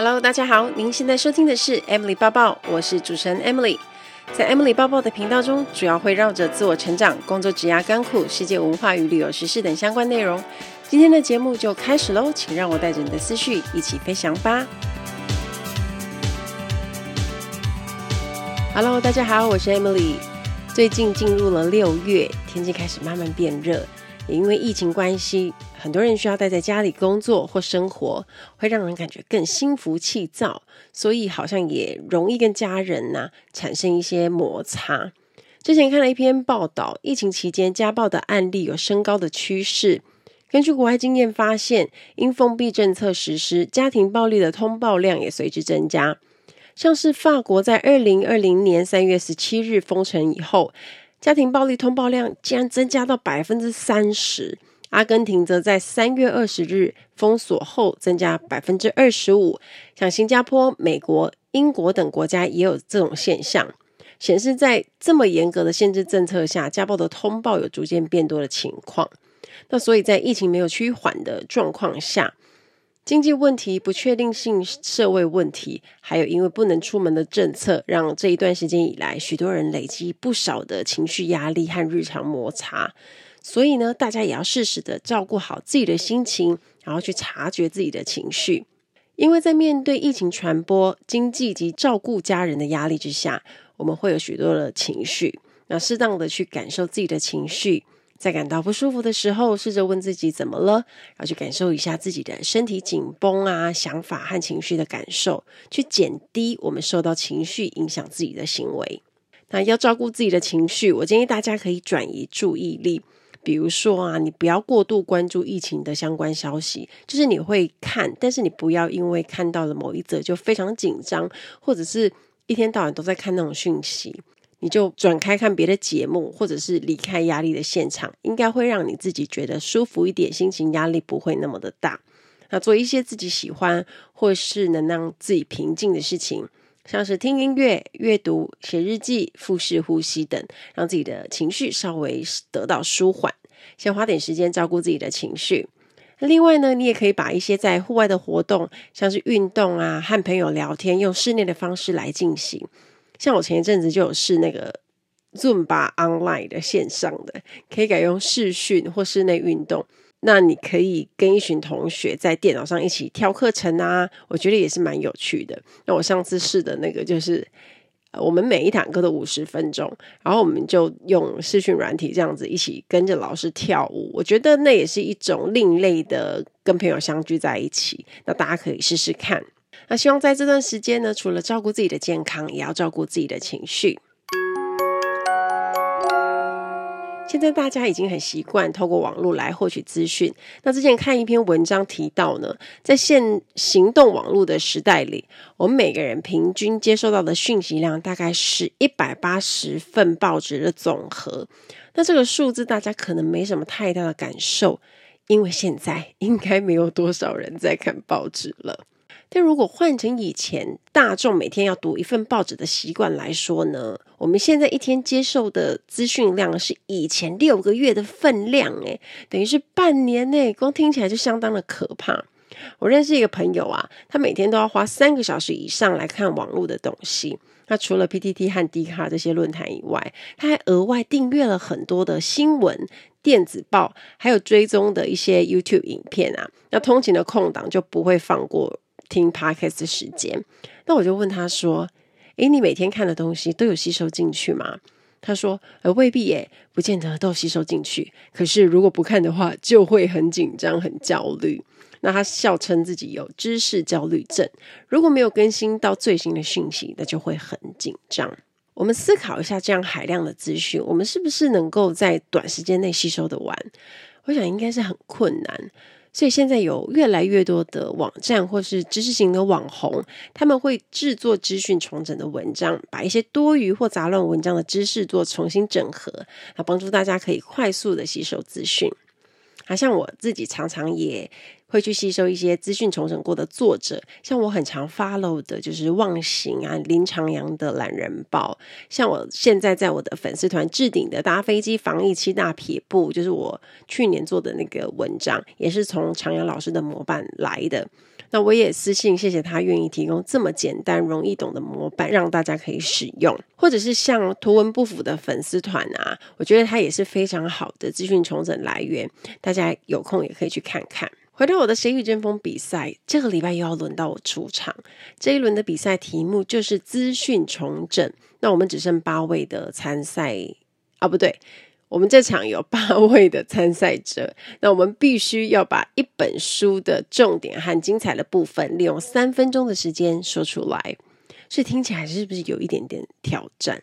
Hello，大家好，您现在收听的是 Emily 抱抱，我是主持人 Emily。在 Emily 抱抱的频道中，主要会绕着自我成长、工作、职涯、甘苦、世界文化与旅游时事等相关内容。今天的节目就开始喽，请让我带着你的思绪一起飞翔吧。Hello，大家好，我是 Emily。最近进入了六月，天气开始慢慢变热，也因为疫情关系。很多人需要待在家里工作或生活，会让人感觉更心浮气躁，所以好像也容易跟家人呐、产生一些摩擦。之前看了一篇报道，疫情期间家暴的案例有升高的趋势。根据国外经验发现，因封闭政策实施，家庭暴力的通报量也随之增加。像是法国在二零二零年三月十七日封城以后，家庭暴力通报量竟然增加到百分之三十。阿根廷则在三月二十日封锁后增加百分之二十五，像新加坡、美国、英国等国家也有这种现象，显示在这么严格的限制政策下，家暴的通报有逐渐变多的情况。那所以在疫情没有趋缓的状况下，经济问题、不确定性社会问题，还有因为不能出门的政策，让这一段时间以来，许多人累积不少的情绪压力和日常摩擦。所以呢，大家也要适时的照顾好自己的心情，然后去察觉自己的情绪。因为在面对疫情传播、经济及照顾家人的压力之下，我们会有许多的情绪。那适当的去感受自己的情绪，在感到不舒服的时候，试着问自己怎么了，然后去感受一下自己的身体紧绷啊、想法和情绪的感受，去减低我们受到情绪影响自己的行为。那要照顾自己的情绪，我建议大家可以转移注意力。比如说啊，你不要过度关注疫情的相关消息，就是你会看，但是你不要因为看到了某一则就非常紧张，或者是一天到晚都在看那种讯息，你就转开看别的节目，或者是离开压力的现场，应该会让你自己觉得舒服一点，心情压力不会那么的大。那做一些自己喜欢或是能让自己平静的事情，像是听音乐、阅读、写日记、腹式呼吸等，让自己的情绪稍微得到舒缓。先花点时间照顾自己的情绪。另外呢，你也可以把一些在户外的活动，像是运动啊、和朋友聊天，用室内的方式来进行。像我前一阵子就有试那个 Zumba online 的线上的，可以改用视讯或室内运动。那你可以跟一群同学在电脑上一起跳课程啊，我觉得也是蛮有趣的。那我上次试的那个就是。我们每一堂课都五十分钟，然后我们就用视讯软体这样子一起跟着老师跳舞。我觉得那也是一种另类的跟朋友相聚在一起。那大家可以试试看。那希望在这段时间呢，除了照顾自己的健康，也要照顾自己的情绪。现在大家已经很习惯透过网络来获取资讯。那之前看一篇文章提到呢，在现行动网络的时代里，我们每个人平均接收到的讯息量大概是一百八十份报纸的总和。那这个数字大家可能没什么太大的感受，因为现在应该没有多少人在看报纸了。但如果换成以前大众每天要读一份报纸的习惯来说呢，我们现在一天接受的资讯量是以前六个月的分量，诶，等于是半年诶，光听起来就相当的可怕。我认识一个朋友啊，他每天都要花三个小时以上来看网络的东西。他除了 PTT 和 Dcard 这些论坛以外，他还额外订阅了很多的新闻电子报，还有追踪的一些 YouTube 影片啊。那通勤的空档就不会放过。听 Podcast 的时间，那我就问他说：“诶，你每天看的东西都有吸收进去吗？”他说：“呃，未必耶，不见得都吸收进去。可是如果不看的话，就会很紧张、很焦虑。”那他笑称自己有知识焦虑症，如果没有更新到最新的讯息，那就会很紧张。我们思考一下，这样海量的资讯，我们是不是能够在短时间内吸收得完？我想应该是很困难。所以现在有越来越多的网站或是知识型的网红，他们会制作资讯重整的文章，把一些多余或杂乱文章的知识做重新整合，来帮助大家可以快速的吸收资讯。好像我自己常常也会去吸收一些资讯重整过的作者，像我很常 follow 的就是忘形啊林长阳的懒人包，像我现在在我的粉丝团置顶的搭飞机防疫七大撇步，就是我去年做的那个文章，也是从长阳老师的模板来的。那我也私信谢谢他愿意提供这么简单、容易懂的模板，让大家可以使用。或者是像图文不符的粉丝团啊，我觉得它也是非常好的资讯重整来源，大家有空也可以去看看。回到我的谁与争锋比赛，这个礼拜又要轮到我出场。这一轮的比赛题目就是资讯重整。那我们只剩八位的参赛啊，不对，我们这场有八位的参赛者。那我们必须要把一本书的重点和精彩的部分，利用三分钟的时间说出来。所以听起来是不是有一点点挑战？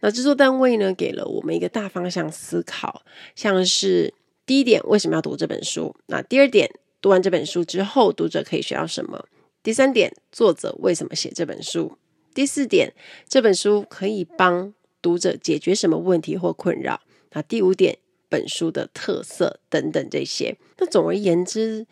那制作单位呢，给了我们一个大方向思考，像是第一点，为什么要读这本书？那第二点。读完这本书之后，读者可以学到什么？第三点，作者为什么写这本书？第四点，这本书可以帮读者解决什么问题或困扰？那第五点，本书的特色等等这些。那总而言之，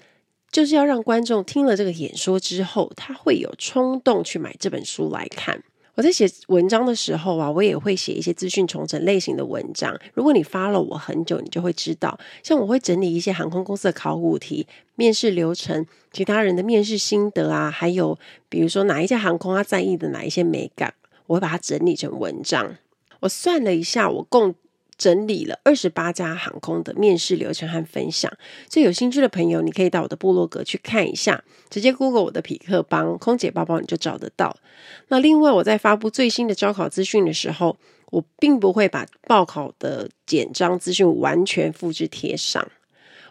就是要让观众听了这个演说之后，他会有冲动去买这本书来看。我在写文章的时候啊，我也会写一些资讯重整类型的文章。如果你发了我很久，你就会知道，像我会整理一些航空公司的考古题、面试流程、其他人的面试心得啊，还有比如说哪一家航空他在意的哪一些美感，我会把它整理成文章。我算了一下，我共。整理了二十八家航空的面试流程和分享，所以有兴趣的朋友，你可以到我的部落格去看一下，直接 Google 我的匹克帮空姐包包，你就找得到。那另外，我在发布最新的招考资讯的时候，我并不会把报考的简章资讯完全复制贴上，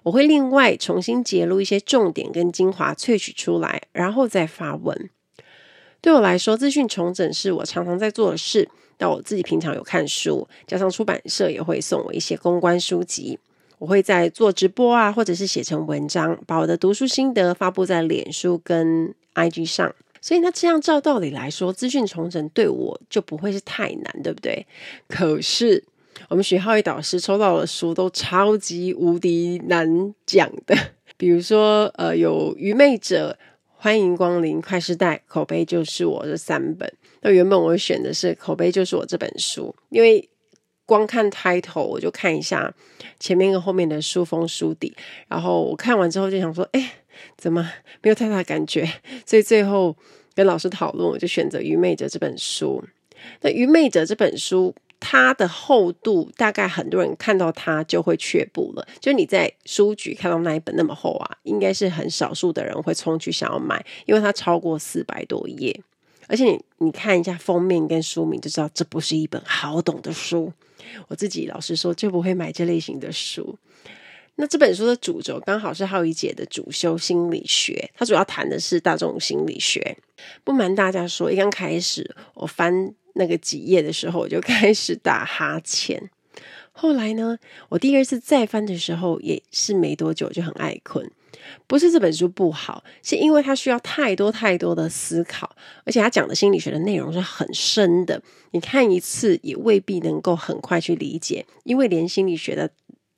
我会另外重新截录一些重点跟精华萃取出来，然后再发文。对我来说，资讯重整是我常常在做的事。那我自己平常有看书，加上出版社也会送我一些公关书籍。我会在做直播啊，或者是写成文章，把我的读书心得发布在脸书跟 IG 上。所以那这样照道理来说，资讯重整对我就不会是太难，对不对？可是我们徐浩宇导师抽到的书都超级无敌难讲的，比如说呃，有愚昧者。欢迎光临快时代，口碑就是我这三本。那原本我选的是口碑就是我这本书，因为光看 title 我就看一下前面跟后面的书封书底，然后我看完之后就想说，哎，怎么没有太大感觉？所以最后跟老师讨论，我就选择《愚昧者》这本书。那《愚昧者》这本书。它的厚度大概很多人看到它就会却步了。就你在书局看到那一本那么厚啊，应该是很少数的人会冲去想要买，因为它超过四百多页。而且你你看一下封面跟书名就知道这不是一本好懂的书。我自己老实说就不会买这类型的书。那这本书的主轴刚好是浩一姐的主修心理学，它主要谈的是大众心理学。不瞒大家说，一刚开始我翻。那个几页的时候，我就开始打哈欠。后来呢，我第二次再翻的时候，也是没多久就很爱困。不是这本书不好，是因为它需要太多太多的思考，而且它讲的心理学的内容是很深的。你看一次也未必能够很快去理解，因为连心理学的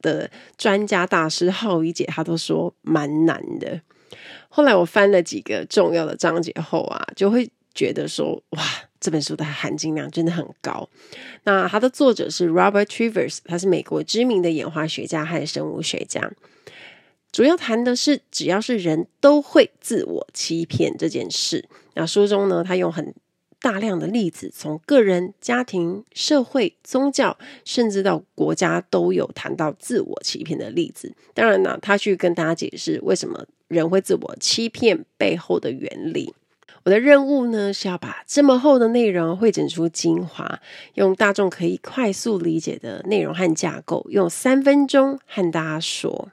的专家大师浩一姐她都说蛮难的。后来我翻了几个重要的章节后啊，就会觉得说哇。这本书的含金量真的很高。那它的作者是 Robert Trivers，他是美国知名的演化学家和生物学家。主要谈的是，只要是人都会自我欺骗这件事。那书中呢，他用很大量的例子，从个人、家庭、社会、宗教，甚至到国家，都有谈到自我欺骗的例子。当然呢，他去跟大家解释为什么人会自我欺骗背后的原理。我的任务呢，是要把这么厚的内容汇整出精华，用大众可以快速理解的内容和架构，用三分钟和大家说。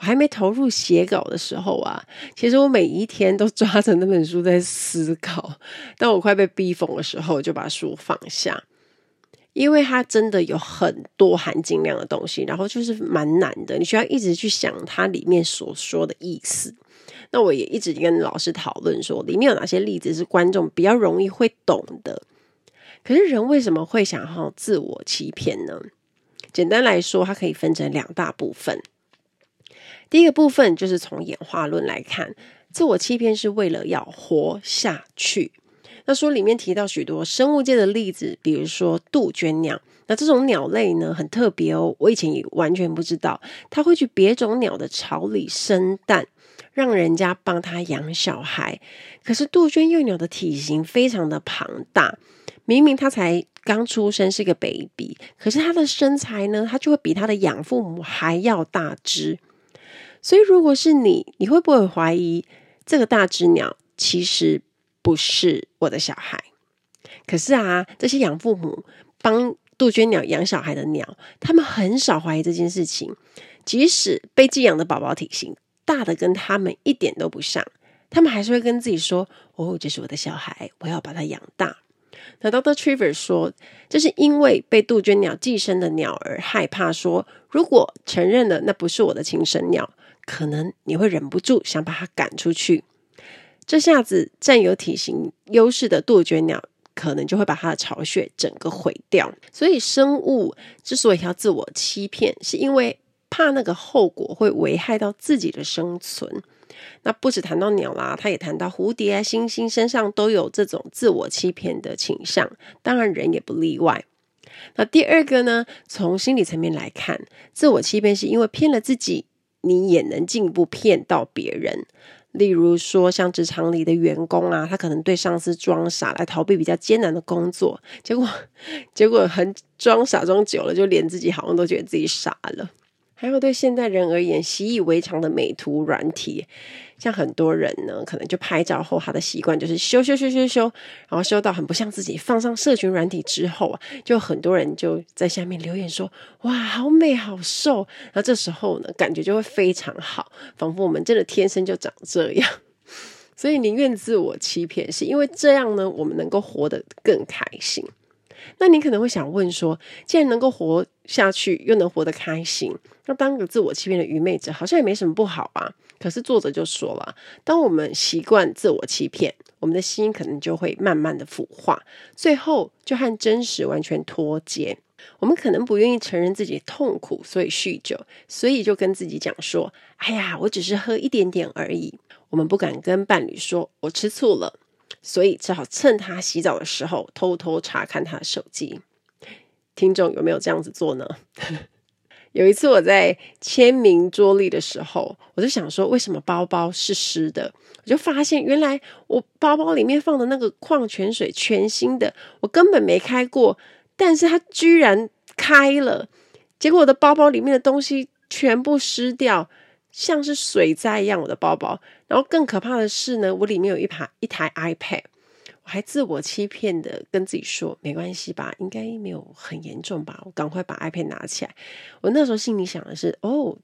我还没投入写稿的时候啊，其实我每一天都抓着那本书在思考。当我快被逼疯的时候，就把书放下，因为它真的有很多含金量的东西，然后就是蛮难的，你需要一直去想它里面所说的意思。那我也一直跟老师讨论说，里面有哪些例子是观众比较容易会懂的。可是人为什么会想要自我欺骗呢？简单来说，它可以分成两大部分。第一个部分就是从演化论来看，自我欺骗是为了要活下去。那书里面提到许多生物界的例子，比如说杜鹃鸟。那这种鸟类呢，很特别哦，我以前也完全不知道，它会去别种鸟的巢里生蛋。让人家帮他养小孩。可是杜鹃幼鸟的体型非常的庞大，明明他才刚出生是个 baby，可是他的身材呢，他就会比他的养父母还要大只。所以如果是你，你会不会怀疑这个大只鸟其实不是我的小孩？可是啊，这些养父母帮杜鹃鸟养小孩的鸟，他们很少怀疑这件事情。即使被寄养的宝宝体型大的跟他们一点都不像，他们还是会跟自己说：“哦，这是我的小孩，我要把它养大。”那 Doctor Trevor 说，这是因为被杜鹃鸟寄生的鸟儿害怕说，如果承认了那不是我的亲生鸟，可能你会忍不住想把它赶出去。这下子占有体型优势的杜鹃鸟，可能就会把它的巢穴整个毁掉。所以，生物之所以要自我欺骗，是因为。怕那个后果会危害到自己的生存，那不止谈到鸟啦，他也谈到蝴蝶啊、星星身上都有这种自我欺骗的倾向，当然人也不例外。那第二个呢，从心理层面来看，自我欺骗是因为骗了自己，你也能进一步骗到别人。例如说，像职场里的员工啊，他可能对上司装傻来逃避比较艰难的工作，结果 结果很装傻装久了，就连自己好像都觉得自己傻了。还有对现代人而言习以为常的美图软体，像很多人呢，可能就拍照后，他的习惯就是修修修修修，然后修到很不像自己。放上社群软体之后啊，就很多人就在下面留言说：“哇，好美，好瘦。”然后这时候呢，感觉就会非常好，仿佛我们真的天生就长这样。所以宁愿自我欺骗，是因为这样呢，我们能够活得更开心。那你可能会想问说，既然能够活下去，又能活得开心，那当个自我欺骗的愚昧者，好像也没什么不好啊。可是作者就说了，当我们习惯自我欺骗，我们的心可能就会慢慢的腐化，最后就和真实完全脱节。我们可能不愿意承认自己痛苦，所以酗酒，所以就跟自己讲说：“哎呀，我只是喝一点点而已。”我们不敢跟伴侣说：“我吃醋了。”所以只好趁他洗澡的时候偷偷查看他的手机。听众有没有这样子做呢？有一次我在签名桌历的时候，我就想说，为什么包包是湿的？我就发现原来我包包里面放的那个矿泉水全新的，我根本没开过，但是它居然开了。结果我的包包里面的东西全部湿掉。像是水灾一样，我的包包。然后更可怕的是呢，我里面有一排一台 iPad，我还自我欺骗的跟自己说没关系吧，应该没有很严重吧，我赶快把 iPad 拿起来。我那时候心里想的是，哦，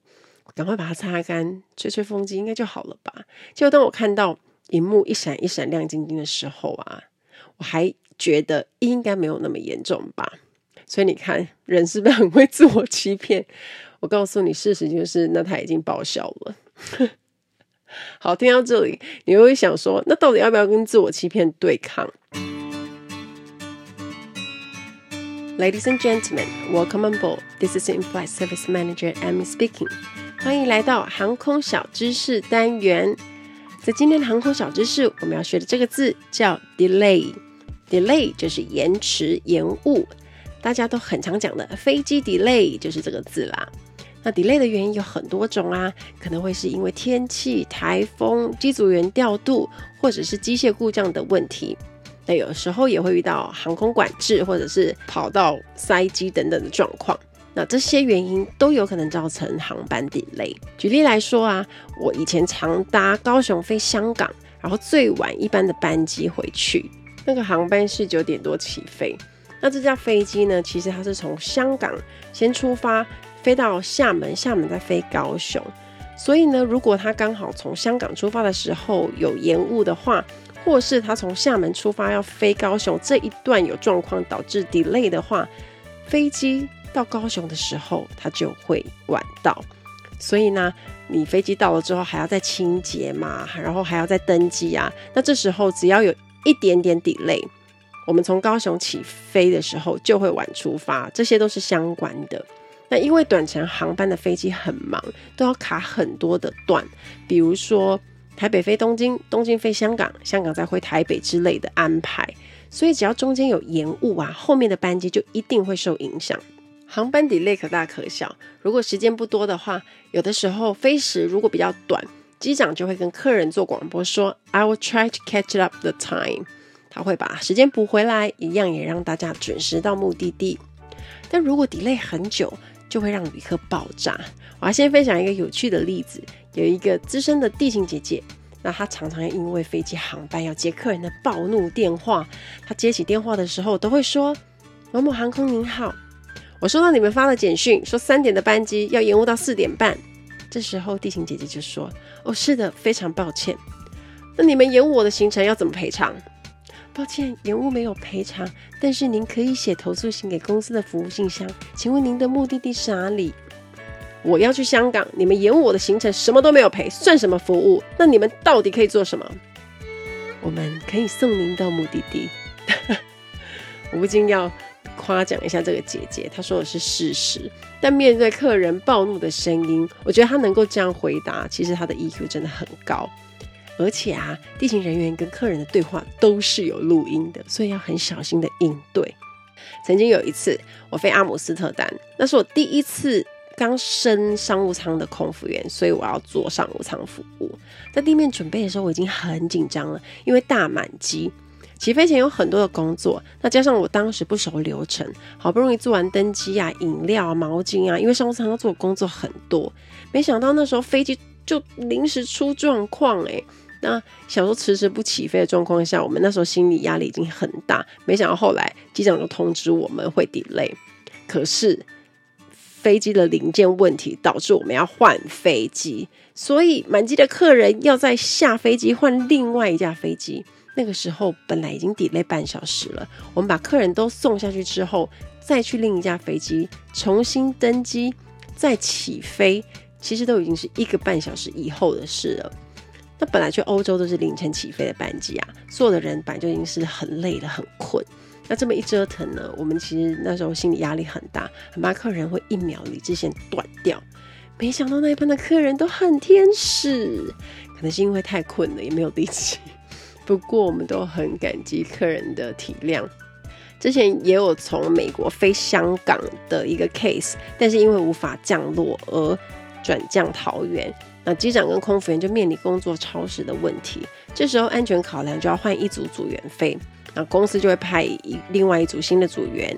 赶快把它擦干，吹吹风机应该就好了吧。结果当我看到荧幕一闪一闪亮晶晶的时候啊，我还觉得应该没有那么严重吧。所以你看，人是不是很会自我欺骗？我告诉你，事实就是那台已经报销了。好，听到这里，你又会想说，那到底要不要跟自我欺骗对抗？Ladies and gentlemen, welcome on board. This is In-Flight Service Manager Amy speaking. 欢迎来到航空小知识单元。在今天的航空小知识，我们要学的这个字叫 delay。delay 就是延迟、延误。大家都很常讲的飞机 delay 就是这个字啦。那 delay 的原因有很多种啊，可能会是因为天气、台风、机组员调度，或者是机械故障的问题。那有时候也会遇到航空管制，或者是跑道塞机等等的状况。那这些原因都有可能造成航班 delay。举例来说啊，我以前常搭高雄飞香港，然后最晚一班的班机回去，那个航班是九点多起飞。那这架飞机呢，其实它是从香港先出发。飞到厦门，厦门再飞高雄，所以呢，如果他刚好从香港出发的时候有延误的话，或是他从厦门出发要飞高雄这一段有状况导致 delay 的话，飞机到高雄的时候它就会晚到。所以呢，你飞机到了之后还要再清洁嘛，然后还要再登机啊。那这时候只要有一点点 delay，我们从高雄起飞的时候就会晚出发，这些都是相关的。那因为短程航班的飞机很忙，都要卡很多的段，比如说台北飞东京、东京飞香港、香港再回台北之类的安排，所以只要中间有延误啊，后面的班机就一定会受影响。航班 delay 可大可小，如果时间不多的话，有的时候飞时如果比较短，机长就会跟客人做广播说：“I will try to catch up the time。”他会把时间补回来，一样也让大家准时到目的地。但如果 delay 很久，就会让旅客爆炸。我要先分享一个有趣的例子：有一个资深的地勤姐姐，那她常常因为飞机航班要接客人的暴怒电话，她接起电话的时候都会说：“某某航空您好，我收到你们发的简讯，说三点的班机要延误到四点半。”这时候地勤姐姐就说：“哦，是的，非常抱歉。那你们延误我的行程要怎么赔偿？抱歉，延误没有赔偿，但是您可以写投诉信给公司的服务信箱。请问您的目的地是哪里？我要去香港，你们延误我的行程，什么都没有赔，算什么服务？那你们到底可以做什么？我们可以送您到目的地。我不禁要。”夸奖一下这个姐姐，她说的是事实。但面对客人暴怒的声音，我觉得她能够这样回答，其实她的 EQ 真的很高。而且啊，地勤人员跟客人的对话都是有录音的，所以要很小心的应对。曾经有一次，我飞阿姆斯特丹，那是我第一次刚升商务舱的空服员，所以我要做商务舱服务。在地面准备的时候，我已经很紧张了，因为大满机。起飞前有很多的工作，那加上我当时不熟流程，好不容易做完登机啊、饮料啊、毛巾啊，因为商务舱要做的工作很多，没想到那时候飞机就临时出状况哎，那想说迟迟不起飞的状况下，我们那时候心理压力已经很大，没想到后来机长就通知我们会 delay，可是飞机的零件问题导致我们要换飞机，所以满机的客人要再下飞机换另外一架飞机。那个时候本来已经 delay 半小时了，我们把客人都送下去之后，再去另一架飞机重新登机，再起飞，其实都已经是一个半小时以后的事了。那本来去欧洲都是凌晨起飞的班机啊，所有的人本来就已经是很累了、很困。那这么一折腾呢，我们其实那时候心理压力很大，很怕客人会一秒理智线断掉。没想到那一班的客人都很天使，可能是因为太困了，也没有力气。不过我们都很感激客人的体谅。之前也有从美国飞香港的一个 case，但是因为无法降落而转降桃园，那机长跟空服员就面临工作超时的问题。这时候安全考量就要换一组组员飞，那公司就会派一另外一组新的组员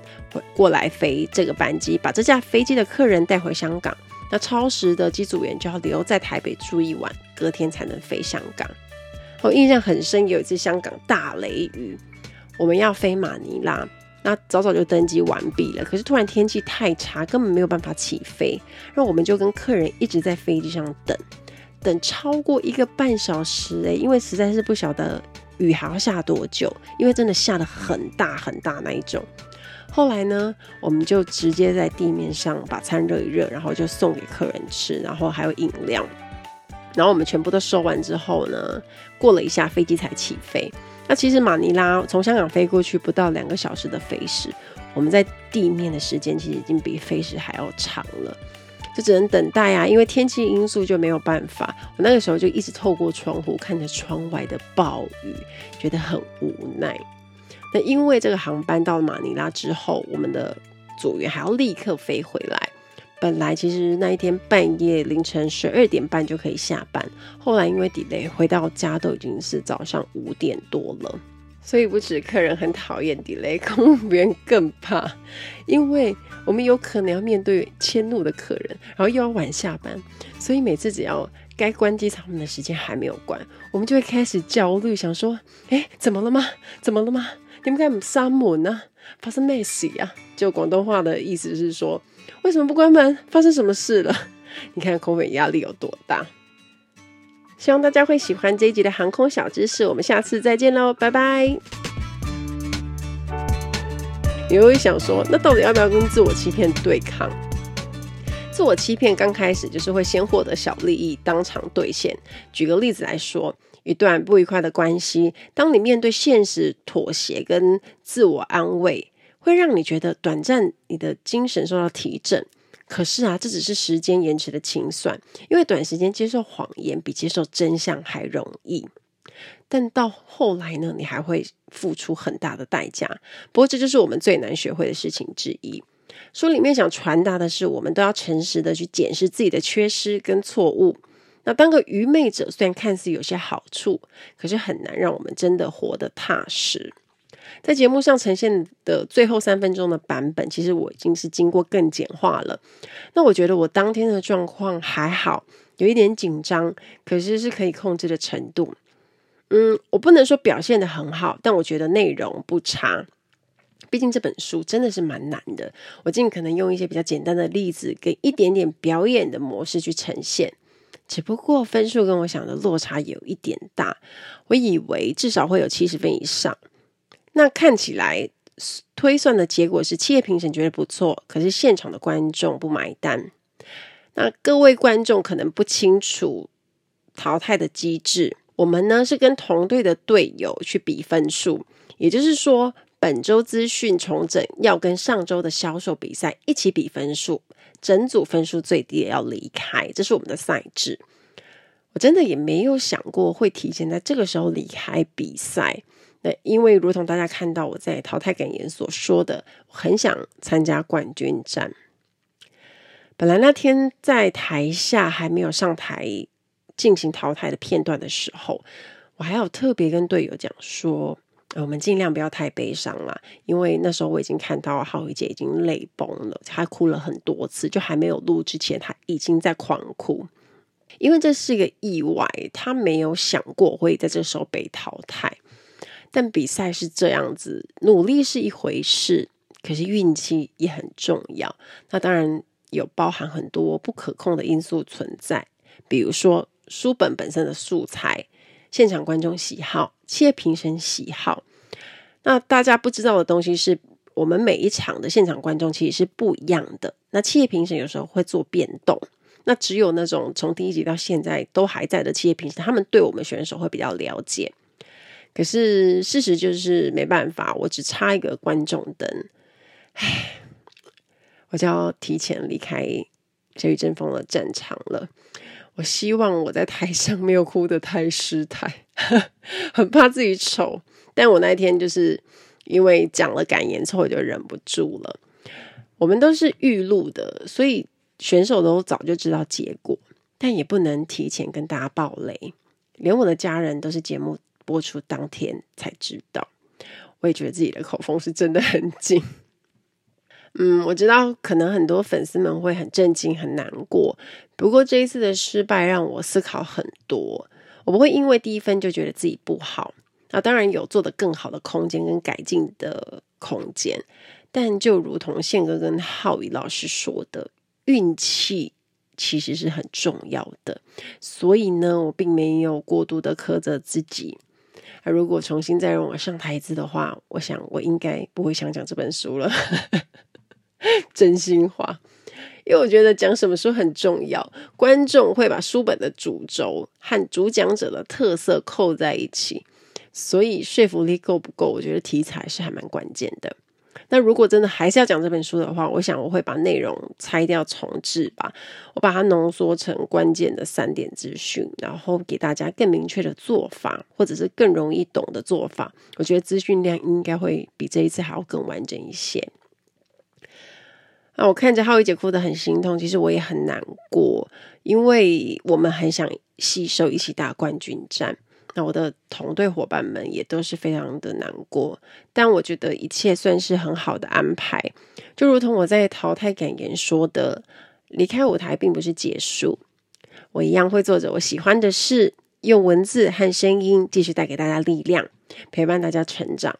过来飞这个班机，把这架飞机的客人带回香港。那超时的机组员就要留在台北住一晚，隔天才能飞香港。我印象很深，有一次香港大雷雨，我们要飞马尼拉，那早早就登机完毕了。可是突然天气太差，根本没有办法起飞，那我们就跟客人一直在飞机上等，等超过一个半小时哎，因为实在是不晓得雨还要下多久，因为真的下得很大很大那一种。后来呢，我们就直接在地面上把餐热一热，然后就送给客人吃，然后还有饮料。然后我们全部都收完之后呢，过了一下飞机才起飞。那其实马尼拉从香港飞过去不到两个小时的飞时，我们在地面的时间其实已经比飞时还要长了，就只能等待啊，因为天气因素就没有办法。我那个时候就一直透过窗户看着窗外的暴雨，觉得很无奈。那因为这个航班到马尼拉之后，我们的组员还要立刻飞回来。本来其实那一天半夜凌晨十二点半就可以下班，后来因为 delay 回到家都已经是早上五点多了，所以不止客人很讨厌 delay，空服员更怕，因为我们有可能要面对迁怒的客人，然后又要晚下班，所以每次只要该关机舱门的时间还没有关，我们就会开始焦虑，想说：哎，怎么了吗？怎么了吗？你们该不闩门呢？发生咩事啊？就广东话的意思是说。为什么不关门？发生什么事了？你看空服压力有多大？希望大家会喜欢这一集的航空小知识。我们下次再见喽，拜拜！你会想说，那到底要不要跟自我欺骗对抗？自我欺骗刚开始就是会先获得小利益，当场兑现。举个例子来说，一段不愉快的关系，当你面对现实妥协跟自我安慰。会让你觉得短暂，你的精神受到提振。可是啊，这只是时间延迟的清算，因为短时间接受谎言比接受真相还容易。但到后来呢，你还会付出很大的代价。不过这就是我们最难学会的事情之一。书里面想传达的是，我们都要诚实的去检视自己的缺失跟错误。那当个愚昧者虽然看似有些好处，可是很难让我们真的活得踏实。在节目上呈现的最后三分钟的版本，其实我已经是经过更简化了。那我觉得我当天的状况还好，有一点紧张，可是是可以控制的程度。嗯，我不能说表现的很好，但我觉得内容不差。毕竟这本书真的是蛮难的，我尽可能用一些比较简单的例子，跟一点点表演的模式去呈现。只不过分数跟我想的落差有一点大，我以为至少会有七十分以上。那看起来推算的结果是企业评审觉得不错，可是现场的观众不买单。那各位观众可能不清楚淘汰的机制，我们呢是跟同队的队友去比分数，也就是说本周资讯重整要跟上周的销售比赛一起比分数，整组分数最低也要离开，这是我们的赛制。我真的也没有想过会提前在这个时候离开比赛。因为如同大家看到我在淘汰感言所说的，我很想参加冠军战。本来那天在台下还没有上台进行淘汰的片段的时候，我还有特别跟队友讲说，我们尽量不要太悲伤啦，因为那时候我已经看到浩宇姐已经泪崩了，她哭了很多次，就还没有录之前，她已经在狂哭，因为这是一个意外，她没有想过会在这时候被淘汰。但比赛是这样子，努力是一回事，可是运气也很重要。那当然有包含很多不可控的因素存在，比如说书本本身的素材、现场观众喜好、企业评审喜好。那大家不知道的东西是，我们每一场的现场观众其实是不一样的。那企业评审有时候会做变动，那只有那种从第一集到现在都还在的企业评审，他们对我们选手会比较了解。可是事实就是没办法，我只差一个观众灯，唉，我就要提前离开《小雨争锋》的战场了。我希望我在台上没有哭得太失态，很怕自己丑。但我那天就是因为讲了感言之后，我就忍不住了。我们都是预录的，所以选手都早就知道结果，但也不能提前跟大家爆雷。连我的家人都是节目播出当天才知道，我也觉得自己的口风是真的很紧。嗯，我知道可能很多粉丝们会很震惊、很难过。不过这一次的失败让我思考很多。我不会因为低分就觉得自己不好。那当然有做得更好的空间跟改进的空间。但就如同宪哥跟浩宇老师说的，运气。其实是很重要的，所以呢，我并没有过度的苛责自己。如果重新再让我上台一次的话，我想我应该不会想讲这本书了。真心话，因为我觉得讲什么书很重要，观众会把书本的主轴和主讲者的特色扣在一起，所以说服力够不够，我觉得题材是还蛮关键的。那如果真的还是要讲这本书的话，我想我会把内容拆掉重置吧，我把它浓缩成关键的三点资讯，然后给大家更明确的做法，或者是更容易懂的做法。我觉得资讯量应该会比这一次还要更完整一些。那我看着浩一姐哭得很心痛，其实我也很难过，因为我们很想吸收一起打冠军战。那我的同队伙伴们也都是非常的难过，但我觉得一切算是很好的安排。就如同我在淘汰感言说的，离开舞台并不是结束，我一样会做着我喜欢的事，用文字和声音继续带给大家力量，陪伴大家成长。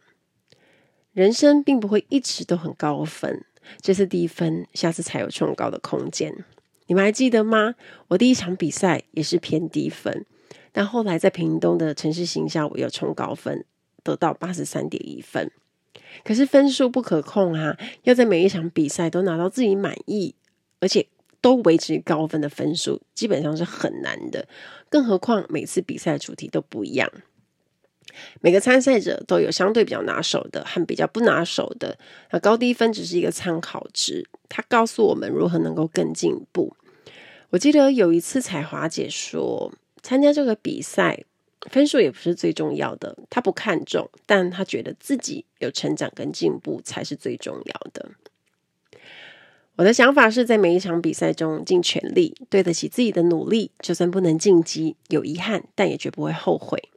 人生并不会一直都很高分，这次低分，下次才有冲高的空间。你们还记得吗？我第一场比赛也是偏低分。但后来在屏东的城市形象，我又冲高分，得到八十三点一分。可是分数不可控啊，要在每一场比赛都拿到自己满意，而且都维持高分的分数，基本上是很难的。更何况每次比赛主题都不一样，每个参赛者都有相对比较拿手的和比较不拿手的。那高低分只是一个参考值，它告诉我们如何能够更进步。我记得有一次彩华姐说。参加这个比赛，分数也不是最重要的。他不看重，但他觉得自己有成长跟进步才是最重要的。我的想法是在每一场比赛中尽全力，对得起自己的努力。就算不能晋级，有遗憾，但也绝不会后悔。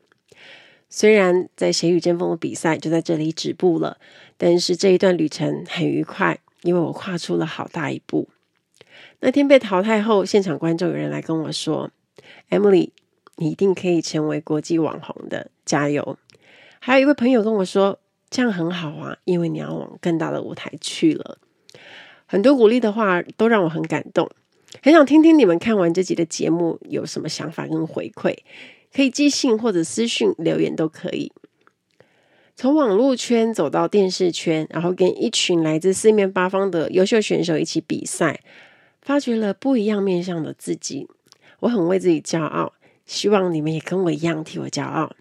虽然在谁与争锋的比赛就在这里止步了，但是这一段旅程很愉快，因为我跨出了好大一步。那天被淘汰后，现场观众有人来跟我说：“Emily，你一定可以成为国际网红的，加油！”还有一位朋友跟我说：“这样很好啊，因为你要往更大的舞台去了。”很多鼓励的话都让我很感动，很想听听你们看完这集的节目有什么想法跟回馈，可以寄信或者私讯留言都可以。从网络圈走到电视圈，然后跟一群来自四面八方的优秀选手一起比赛，发掘了不一样面向的自己，我很为自己骄傲，希望你们也跟我一样替我骄傲。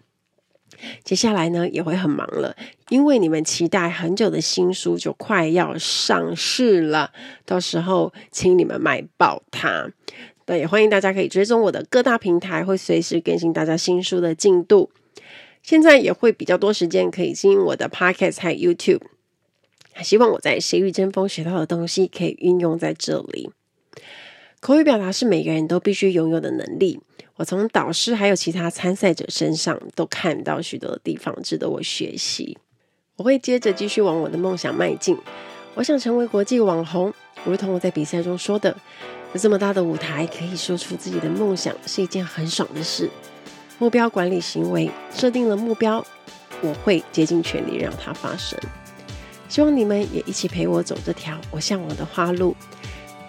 接下来呢，也会很忙了，因为你们期待很久的新书就快要上市了，到时候请你们买爆它。对，也欢迎大家可以追踪我的各大平台，会随时更新大家新书的进度。现在也会比较多时间可以经营我的 Podcast 和 YouTube，希望我在《谁与争锋》学到的东西可以运用在这里。口语表达是每个人都必须拥有的能力。我从导师还有其他参赛者身上都看到许多地方值得我学习。我会接着继续往我的梦想迈进。我想成为国际网红，如同我在比赛中说的，有这么大的舞台可以说出自己的梦想是一件很爽的事。目标管理行为，设定了目标，我会竭尽全力让它发生。希望你们也一起陪我走这条我向往的花路。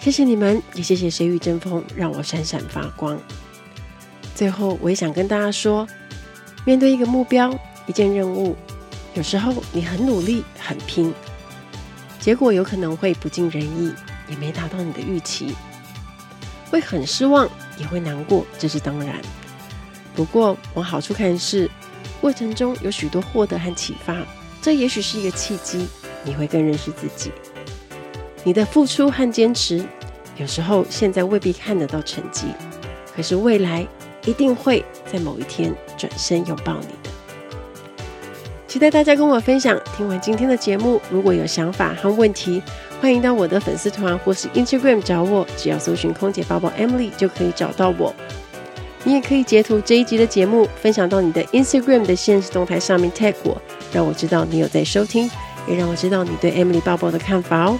谢谢你们，也谢谢谁与争锋，让我闪闪发光。最后，我也想跟大家说，面对一个目标、一件任务，有时候你很努力、很拼，结果有可能会不尽人意，也没达到你的预期，会很失望，也会难过，这是当然。不过往好处看是，过程中有许多获得和启发，这也许是一个契机，你会更认识自己。你的付出和坚持，有时候现在未必看得到成绩，可是未来。一定会在某一天转身拥抱你的。期待大家跟我分享。听完今天的节目，如果有想法和问题，欢迎到我的粉丝团或是 Instagram 找我，只要搜寻空姐报报 Emily 就可以找到我。你也可以截图这一集的节目，分享到你的 Instagram 的限时动态上面 tag 我，让我知道你有在收听，也让我知道你对 Emily 抱抱的看法哦。